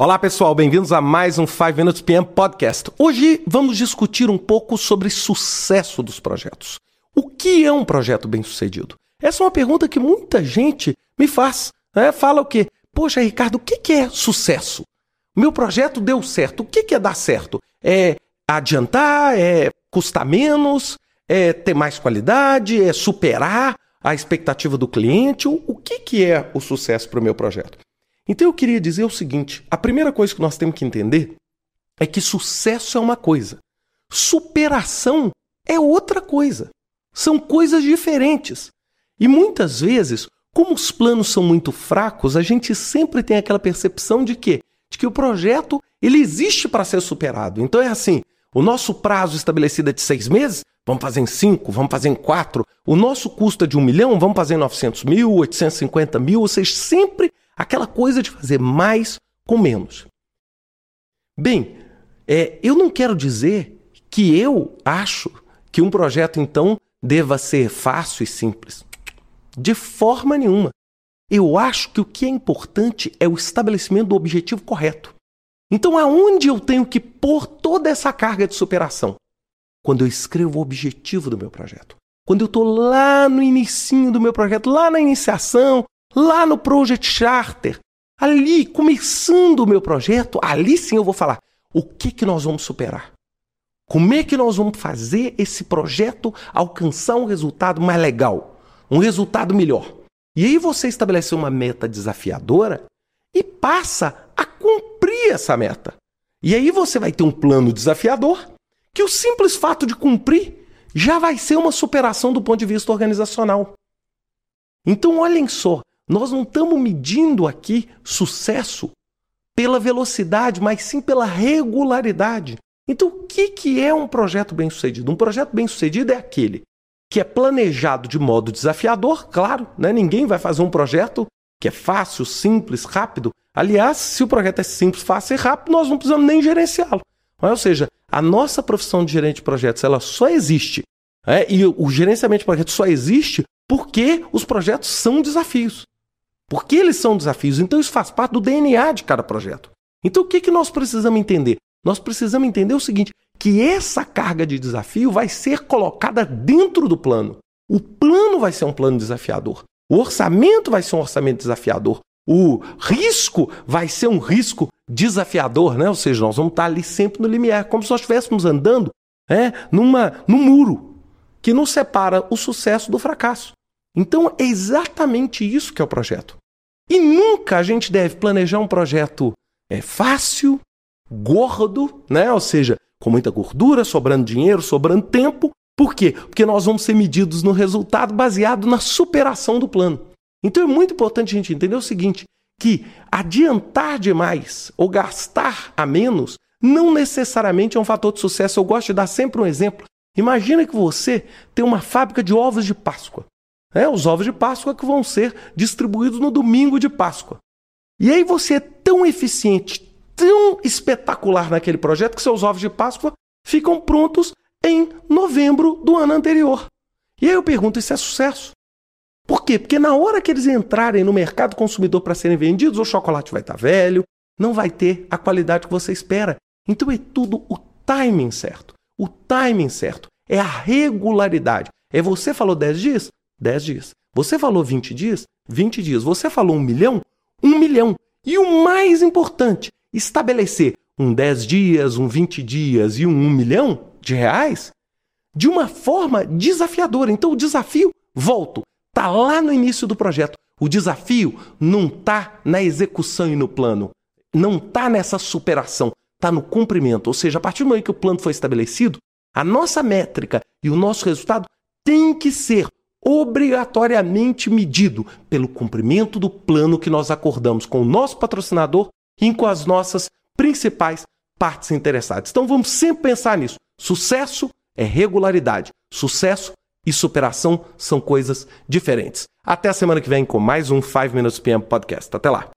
Olá pessoal, bem-vindos a mais um 5 Minutes PM Podcast. Hoje vamos discutir um pouco sobre sucesso dos projetos. O que é um projeto bem-sucedido? Essa é uma pergunta que muita gente me faz. Né? Fala o quê? Poxa, Ricardo, o que é sucesso? Meu projeto deu certo. O que é dar certo? É adiantar? É custar menos? É ter mais qualidade? É superar a expectativa do cliente? O que é o sucesso para o meu projeto? Então eu queria dizer o seguinte: a primeira coisa que nós temos que entender é que sucesso é uma coisa, superação é outra coisa. São coisas diferentes. E muitas vezes, como os planos são muito fracos, a gente sempre tem aquela percepção de que, de que o projeto ele existe para ser superado. Então é assim: o nosso prazo estabelecido é de seis meses, vamos fazer em cinco, vamos fazer em quatro. O nosso custo é de um milhão, vamos fazer em 900 mil, 850 mil. Ou seja, sempre Aquela coisa de fazer mais com menos. Bem, é, eu não quero dizer que eu acho que um projeto, então, deva ser fácil e simples. De forma nenhuma. Eu acho que o que é importante é o estabelecimento do objetivo correto. Então, aonde eu tenho que pôr toda essa carga de superação? Quando eu escrevo o objetivo do meu projeto. Quando eu estou lá no início do meu projeto, lá na iniciação, lá no Project Charter, ali começando o meu projeto, ali sim eu vou falar o que que nós vamos superar. Como é que nós vamos fazer esse projeto alcançar um resultado mais legal, um resultado melhor? E aí você estabelece uma meta desafiadora e passa a cumprir essa meta. E aí você vai ter um plano desafiador que o simples fato de cumprir já vai ser uma superação do ponto de vista organizacional. Então, olhem só, nós não estamos medindo aqui sucesso pela velocidade, mas sim pela regularidade. Então, o que, que é um projeto bem-sucedido? Um projeto bem-sucedido é aquele que é planejado de modo desafiador, claro, né? ninguém vai fazer um projeto que é fácil, simples, rápido. Aliás, se o projeto é simples, fácil e rápido, nós não precisamos nem gerenciá-lo. Ou seja, a nossa profissão de gerente de projetos ela só existe. É, e o gerenciamento de projetos só existe porque os projetos são desafios. Porque eles são desafios. Então isso faz parte do DNA de cada projeto. Então o que, que nós precisamos entender? Nós precisamos entender o seguinte: que essa carga de desafio vai ser colocada dentro do plano. O plano vai ser um plano desafiador. O orçamento vai ser um orçamento desafiador. O risco vai ser um risco desafiador, né? Ou seja, nós vamos estar ali sempre no limiar, como se nós estivéssemos andando é, numa, num muro que nos separa o sucesso do fracasso. Então é exatamente isso que é o projeto. E nunca a gente deve planejar um projeto é fácil, gordo, né? Ou seja, com muita gordura, sobrando dinheiro, sobrando tempo. Por quê? Porque nós vamos ser medidos no resultado baseado na superação do plano. Então é muito importante a gente entender o seguinte: que adiantar demais ou gastar a menos não necessariamente é um fator de sucesso. Eu gosto de dar sempre um exemplo. Imagina que você tem uma fábrica de ovos de Páscoa. É, os ovos de Páscoa que vão ser distribuídos no domingo de Páscoa. E aí você é tão eficiente, tão espetacular naquele projeto que seus ovos de Páscoa ficam prontos em novembro do ano anterior. E aí eu pergunto: isso é sucesso? Por quê? Porque na hora que eles entrarem no mercado consumidor para serem vendidos, o chocolate vai estar tá velho, não vai ter a qualidade que você espera. Então é tudo o timing certo. O timing certo é a regularidade. É você falou 10 dias? 10 dias. Você falou 20 dias? 20 dias. Você falou um milhão? Um milhão. E o mais importante, estabelecer um 10 dias, um 20 dias e um 1 milhão de reais de uma forma desafiadora. Então o desafio, volto, está lá no início do projeto. O desafio não está na execução e no plano, não está nessa superação, está no cumprimento. Ou seja, a partir do momento que o plano foi estabelecido, a nossa métrica e o nosso resultado tem que ser obrigatoriamente medido pelo cumprimento do plano que nós acordamos com o nosso patrocinador e com as nossas principais partes interessadas. Então vamos sempre pensar nisso. Sucesso é regularidade. Sucesso e superação são coisas diferentes. Até a semana que vem com mais um 5 Minutes PM Podcast. Até lá.